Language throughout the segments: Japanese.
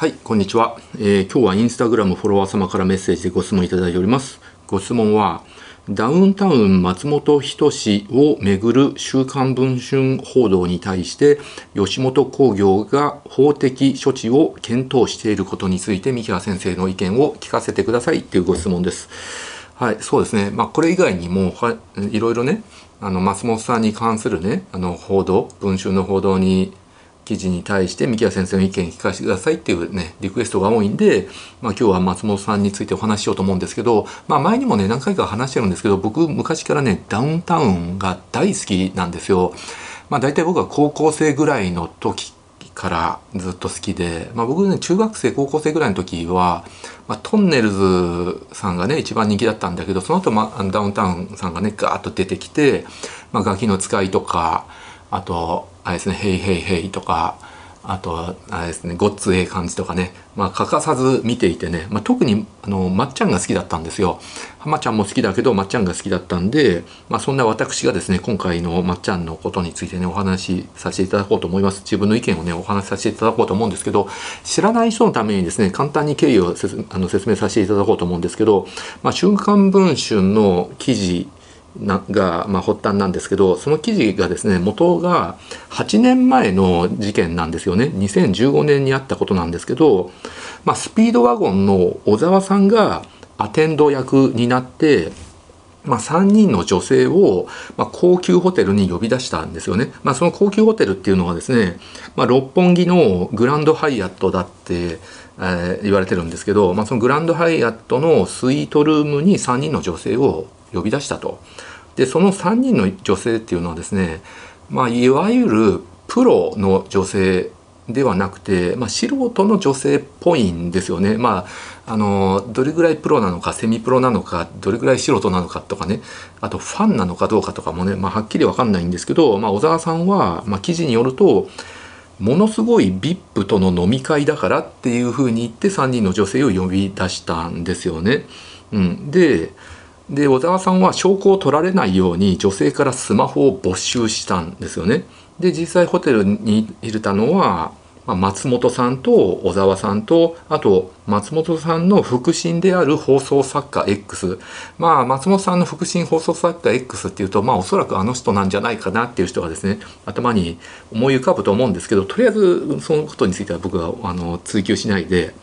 はいこんにちは、えー、今日はインスタグラムフォロワー様からメッセージでご質問いただいております。ご質問はダウンタウン松本人志をめぐる週刊文春報道に対して吉本興業が法的処置を検討していることについて三木原先生の意見を聞かせてくださいというご質問です。はいそうですね。まあこれ以外にもはいろいろねあの松本さんに関するねあの報道文春の報道に記事に対して三木谷先生の意見聞かせてくださいっていうねリクエストが多いんで、まあ、今日は松本さんについてお話ししようと思うんですけど、まあ、前にもね何回か話してるんですけど僕昔からねダウンタウンが大好きなんですよ。まあ、大体僕は高校生ぐらいの時からずっと好きで、まあ、僕ね中学生高校生ぐらいの時は、まあ、トンネルズさんがね一番人気だったんだけどその後、まあダウンタウンさんがねガーッと出てきて「まあ、ガキの使い」とかあとあれですね「ヘイヘイヘイ」とかあとあれですね「ごっつええ感じ」とかね、まあ、欠かさず見ていてね、まあ、特にあのまっちゃんが好きだったんですよ。浜ちゃんも好きだけどまっちゃんが好きだったんで、まあ、そんな私がですね今回のまっちゃんのことについてねお話しさせていただこうと思います。自分の意見をねお話しさせていただこうと思うんですけど知らない人のためにですね簡単に経緯をあの説明させていただこうと思うんですけど「まあ、週刊文春」の記事なが、まあ、発端なんですけどその記事がですね元が8年前の事件なんですよね2015年にあったことなんですけど、まあ、スピードワゴンの小沢さんがアテンド役になってまあ、3人の女性を、まあ、高級ホテルに呼び出したんですよね。まあ、その高級ホテルっていうのはですね、まあ、六本木のグランドハイアットだって、えー、言われてるんですけど、まあ、そのグランドハイアットのスイートルームに3人の女性を呼び出したと。でその3人の女性っていうのはですね、まあ、いわゆるプロの女性ではなくて、まあ、素人の女性っぽいんですよね。まあ、あのどれぐらいプロなのかセミプロなのかどれぐらい素人なのかとかねあとファンなのかどうかとかもね、まあ、はっきり分かんないんですけど、まあ、小沢さんは、まあ、記事によるとものすごい VIP との飲み会だからっていうふうに言って3人の女性を呼び出したんですよね。うん、でで小沢さんは証拠を取られないように女性からスマホを没収したんですよね。で実際ホテルに入れたのは、まあ、松本さんと小沢さんとあと松本さんの腹心である放送作家 X まあ松本さんの腹心放送作家 X っていうとまあおそらくあの人なんじゃないかなっていう人がですね頭に思い浮かぶと思うんですけどとりあえずそのことについては僕はあの追求しないで。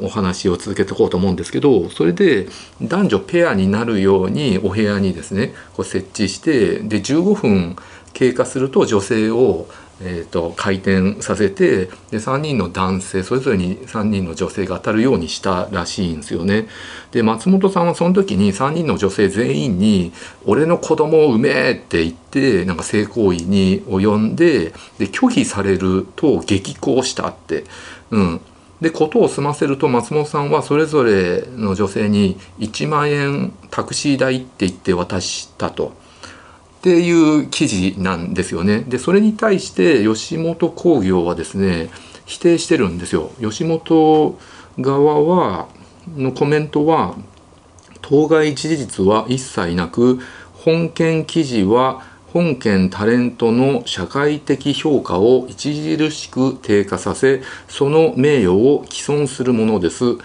お話を続けていこうと思うんですけどそれで男女ペアになるようにお部屋にですねこう設置してで15分経過すると女性を、えーと、回転させてで3人の男性それぞれに3人の女性が当たるようにしたらしいんですよね。で松本さんはその時に3人の女性全員に「俺の子供を産め!」って言ってなんか性行為に及んでで拒否されると激高したって。うんで事を済ませると松本さんはそれぞれの女性に1万円タクシー代って言って渡したと。っていう記事なんですよね。でそれに対して吉本興業はですね否定してるんですよ。吉本側はのコメントは当該事実は一切なく本件記事は本件タレントの社会的評価を著しく低下させその名誉を毀損するものです。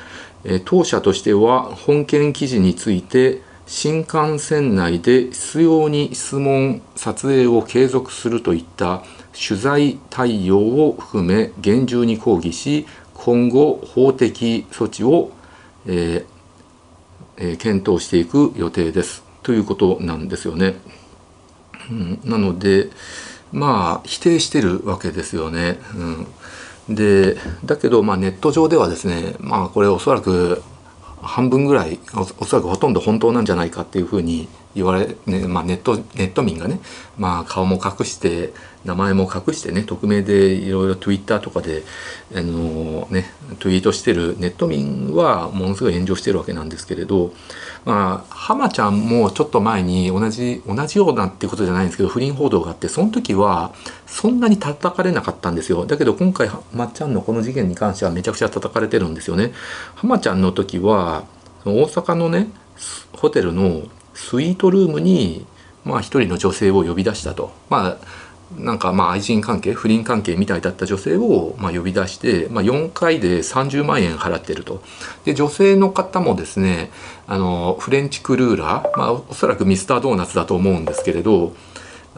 当社としては本件記事について新幹線内で必要に質問撮影を継続するといった取材対応を含め厳重に抗議し今後法的措置を、えー、検討していく予定ですということなんですよね。うん、なのでまあ否定してるわけですよね。うん、でだけどまあネット上ではですねまあこれおそらく半分ぐらいおそらくほとんど本当なんじゃないかっていうふうに言われ、ねまあ、ネットネット民がね、まあ、顔も隠して名前も隠してね匿名でいろいろ Twitter とかであの、ね、ツイートしてるネット民はものすごい炎上してるわけなんですけれど、まあ、浜ちゃんもちょっと前に同じ同じようなってことじゃないんですけど不倫報道があってその時はそんなに叩かれなかったんですよだけど今回まっちゃんのこの事件に関してはめちゃくちゃ叩かれてるんですよね。浜ちゃんの時は大阪のねホテルのスイートルームにまあ一人の女性を呼び出したと。まあなんかまあ愛人関係不倫関係みたいだった女性をまあ呼び出して、まあ、4回で30万円払ってると。で女性の方もですねあのフレンチクルーラー、まあ、おそらくミスタードーナツだと思うんですけれど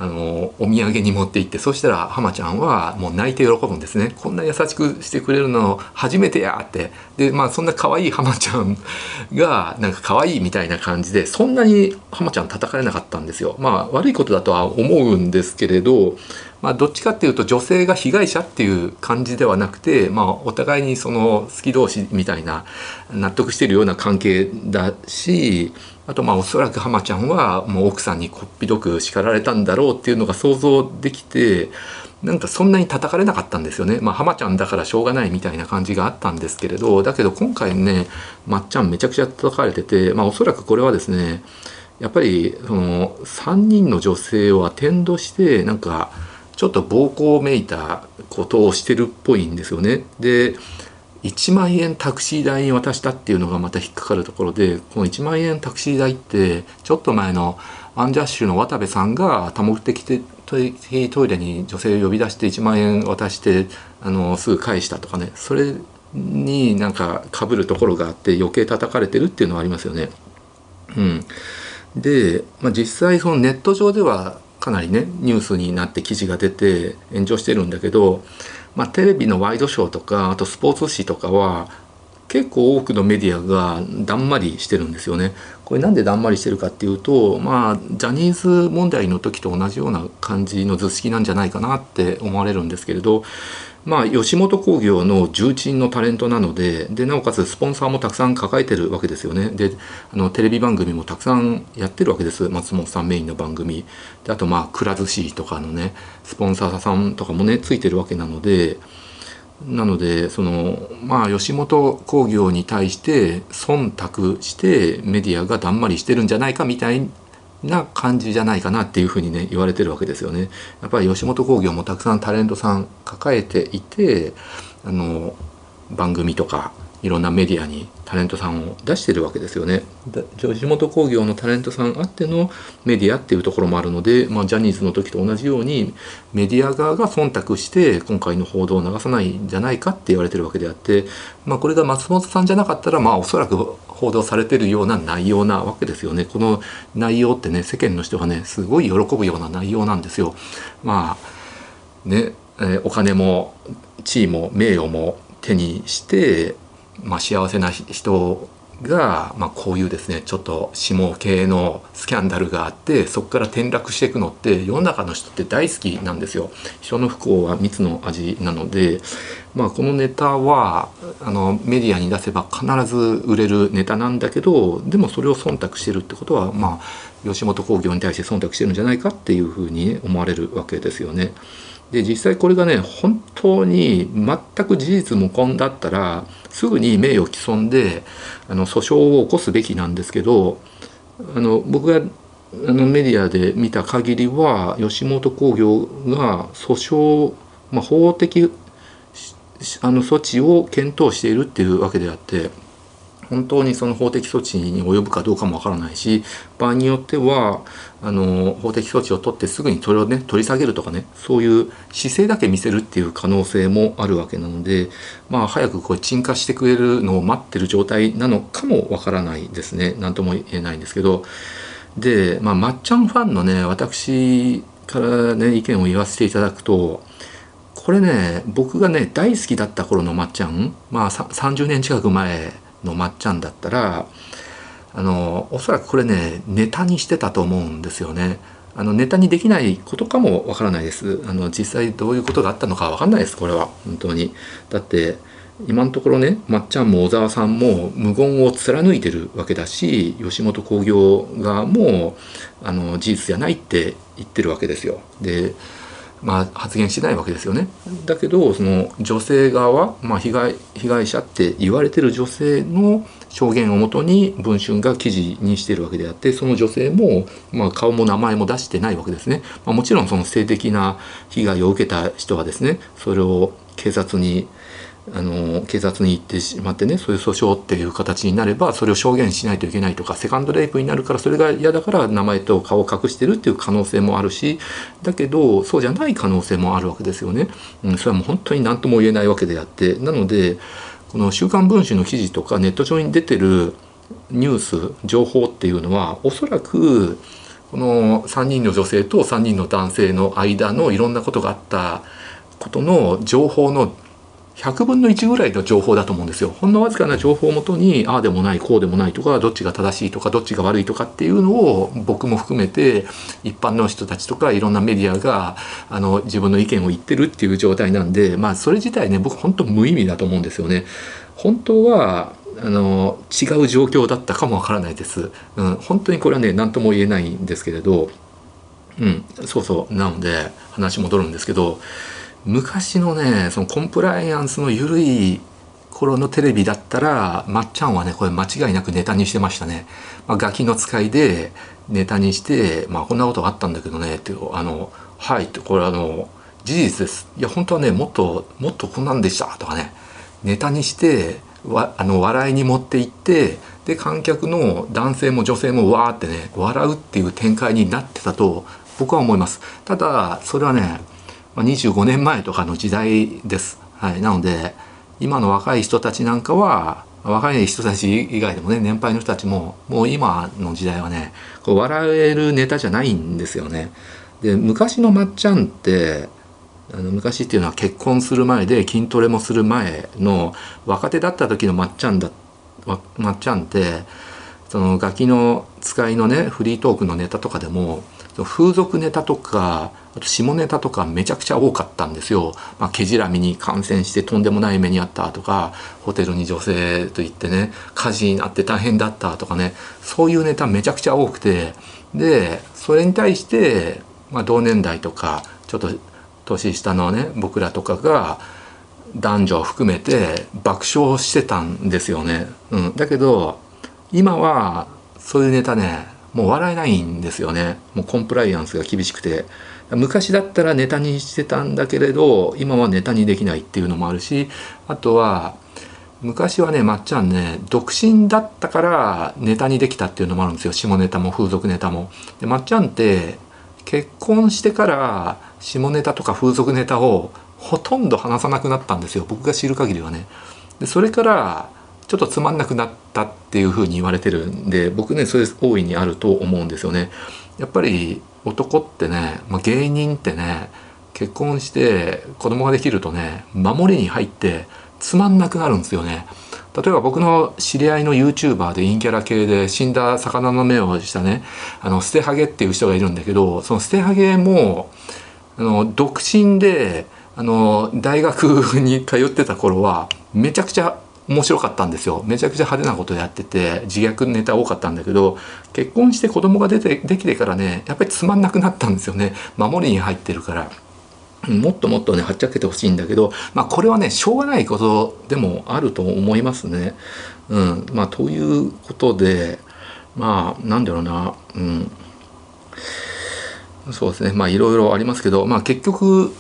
あのお土産に持って行ってそしたら浜ちゃんはもう泣いて喜ぶんですね。こんな優しくしてくれるの初めてやって。でまあそんな可愛い浜ちゃんがなんか可愛いみたいな感じでそんなに浜ちゃん叩かれなかったんですよ。まあ悪いことだとは思うんですけれどまあ、どっちかっていうと女性が被害者っていう感じではなくて、まあ、お互いにその好き同士みたいな納得してるような関係だしあとまあおそらく浜ちゃんはもう奥さんにこっぴどく叱られたんだろうっていうのが想像できてなんかそんなに叩かれなかったんですよね。まあ浜ちゃんだからしょうがないみたいな感じがあったんですけれどだけど今回ねまっちゃんめちゃくちゃ叩かれててまあおそらくこれはですねやっぱりその3人の女性をアテンドしてなんかちょっと暴行をめいたことをしてるっぽいんですよね。で1万円タクシー代に渡したっていうのがまた引っかかるところでこの1万円タクシー代ってちょっと前のアンジャッシュの渡部さんが多目的トイレに女性を呼び出して1万円渡してあのすぐ返したとかねそれになんかかぶるところがあって余計叩かれてるっていうのはありますよね。うん、で、まあ、実際そのネット上ではかなりねニュースになって記事が出て炎上してるんだけどまあ、テレビのワイドショーとかあとスポーツ紙とかは結構多くのメディアがだんまりしてるんですよね。これなんでだんまりしてるかっていうとまあジャニーズ問題の時と同じような感じの図式なんじゃないかなって思われるんですけれどまあ、吉本興業の重鎮のタレントなのででなおかつスポンサーもたくさん抱えてるわけですよね。であのテレビ番組もたくさんやってるわけです。松本さんメインの番組。であとまあくら寿司とかのねスポンサーさんとかもねついてるわけなのでなのでそのまあ吉本興業に対して忖度してメディアがだんまりしてるんじゃないかみたいな感じじゃないかなっていうふうにね言われてるわけですよね。やっぱり吉本興業もたくさんタレントさん抱えていてあの番組とかいろんなメディアにタレントさんを出してるわけですよね。吉本興業のタレントさんあってのメディアっていうところもあるので、まあ、ジャニーズの時と同じようにメディア側が忖度して今回の報道を流さないんじゃないかって言われてるわけであって、まあ、これが松本さんじゃなかったらまあおそらく報道されてるような内容なわけですよね。この内容ってね世間の人がねすごい喜ぶような内容なんですよ。まあね、え、お金も地位も名誉も手にしてまあ、幸せな人が、まあ、こういうですねちょっと下系のスキャンダルがあってそこから転落していくのって世の中の人って大好きなんですよ。人の不幸は蜜の味なので、まあ、このネタはあのメディアに出せば必ず売れるネタなんだけどでもそれを忖度してるってことは、まあ、吉本興業に対して忖度してるんじゃないかっていうふうに思われるわけですよね。で実際これがね本当に全く事実無根だったらすぐに名誉毀損であの訴訟を起こすべきなんですけどあの僕があのメディアで見た限りは吉本興業が訴訟、まあ、法的あの措置を検討しているっていうわけであって本当にその法的措置に及ぶかどうかもわからないし場合によってはあの法的措置を取ってすぐにそれをね取り下げるとかねそういう姿勢だけ見せるっていう可能性もあるわけなのでまあ早くこれ鎮火してくれるのを待ってる状態なのかもわからないですね。何とも言えないんですけど。でまあまっちゃんファンのね私からね意見を言わせていただくとこれね僕がね大好きだった頃のまっちゃんまあ30年近く前のまっちゃんだったらあのおそらくこれねネタにしてたと思うんですよね。あのネタにできないことかもわからないです。あの実際どういうことがあったのかわかんないですこれは本当に。だって今のところねまっちゃんも小沢さんも無言を貫いてるわけだし吉本興業側もあの事実じゃないって言ってるわけですよ。でまあ、発言しないわけですよね。だけどその女性側、まあ、被害被害者って言われてる女性の証言をもとに文春が記事にしているわけであってその女性も、まあ、顔も名前も出してないわけですね。まあ、もちろんその性的な被害を受けた人はですねそれを警察にあの警察に行ってしまってねそういう訴訟っていう形になればそれを証言しないといけないとかセカンドレイプになるからそれが嫌だから名前と顔を隠してるっていう可能性もあるしだけどそうじゃない可能性もあるわけですよね。うん、それはもう本当に何とも言えないわけであってなのでこの「週刊文春」の記事とかネット上に出てるニュース情報っていうのはおそらくこの3人の女性と3人の男性の間のいろんなことがあったことの情報の100分の1ぐらいの情報だと思うんですよ。ほんのわずかな情報をもとにああでもないこうでもないとかどっちが正しいとかどっちが悪いとかっていうのを僕も含めて一般の人たちとかいろんなメディアがあの自分の意見を言ってるっていう状態なんでまあそれ自体ね僕本当無意味だと思うんですよね。本当はあの違う状況だったかもわからないです。うん、本当にこれはね何とも言えないんですけれど、うん、そうそうなので話戻るんですけど昔のねそのコンプライアンスの緩い頃のテレビだったらまっちゃんはねこれ間違いなくネタにしてましたね。まあ、ガキの使いでネタにしてまあこんなことがあったんだけどねっていうあのはいってこれあの事実です。いや本当はねもっともっとこんなんでしたとかね。ネタにしてわあの笑いに持っていってで観客の男性も女性もわーってね笑うっていう展開になってたと僕は思います。ただそれはね25年前とかの時代です、はい、なので今の若い人たちなんかは若い人たち以外でもね年配の人たちももう今の時代はねこう笑えるネタじゃないんですよね。で昔のまっちゃんってあの昔っていうのは結婚する前で筋トレもする前の若手だった時のまっちゃんだまっちゃんってそのガキの使いのねフリートークのネタとかでも風俗ネタとかあと下ネタとかめちゃくちゃ多かったんですよ。まあ、毛じらみに感染してとんでもない目にあったとかホテルに女性と言ってね火事になって大変だったとかねそういうネタめちゃくちゃ多くてでそれに対して、まあ、同年代とかちょっと年下のね僕らとかが男女を含めて爆笑してたんですよね。うん、だけど今はそういうネタねもう笑えないんですよねもうコンプライアンスが厳しくて昔だったらネタにしてたんだけれど今はネタにできないっていうのもあるしあとは昔はねまっちゃんね独身だったからネタにできたっていうのもあるんですよ下ネタも風俗ネタも。でまっちゃんって結婚してから下ネタとか風俗ネタをほとんど話さなくなったんですよ僕が知る限りはね。でそれからちょっとつまんなくなったっていうふうに言われてるんで僕ねそれ大いにあると思うんですよね。やっぱり男ってね、まあ、芸人ってね結婚して子供ができるとね守りに入ってつまんなくなるんですよね。例えば僕の知り合いの YouTuber で陰キャラ系で死んだ魚の目をしたねあの捨てハゲっていう人がいるんだけどその捨てハゲもあの独身であの大学に通ってた頃はめちゃくちゃ面白かったんですよ。めちゃくちゃ派手なことやってて自虐ネタ多かったんだけど結婚して子供が出てできてからねやっぱりつまんなくなったんですよね。守りに入ってるから。もっともっとねはっちゃけてほしいんだけど、まあ、これはねしょうがないことでもあると思いますね。うん、まあということでまあなんだろうな、うん、そうですね。まあいろいろありますけど、まあ、結局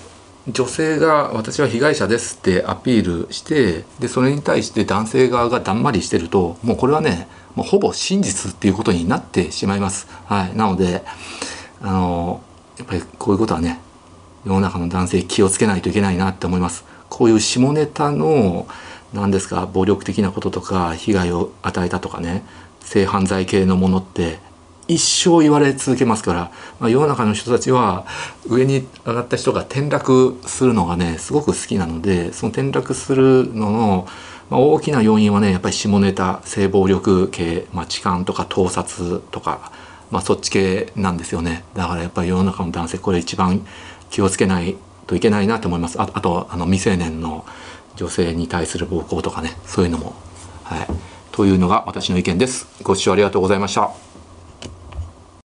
女性が私は被害者ですってアピールしてでそれに対して男性側がだんまりしてるともうこれはねもうほぼ真実っていうことになってしまいます。はい、なのであのやっぱりこういうことはね世の中の男性気をつけないといけないなって思います。こういう下ネタの何ですか暴力的なこととか被害を与えたとかね性犯罪系のものって一生言われ続けますから、まあ、世の中の人たちは上に上がった人が転落するのがねすごく好きなのでその転落するのの、まあ、大きな要因はねやっぱり下ネタ性暴力系、まあ、痴漢とか盗撮とか、まあ、そっち系なんですよね。だからやっぱり世の中の男性これ一番気をつけないといけないなと思います。ああとあの未成年の女性に対する暴行とかねそういうのも。はい。というのが私の意見です。ご視聴ありがとうございました。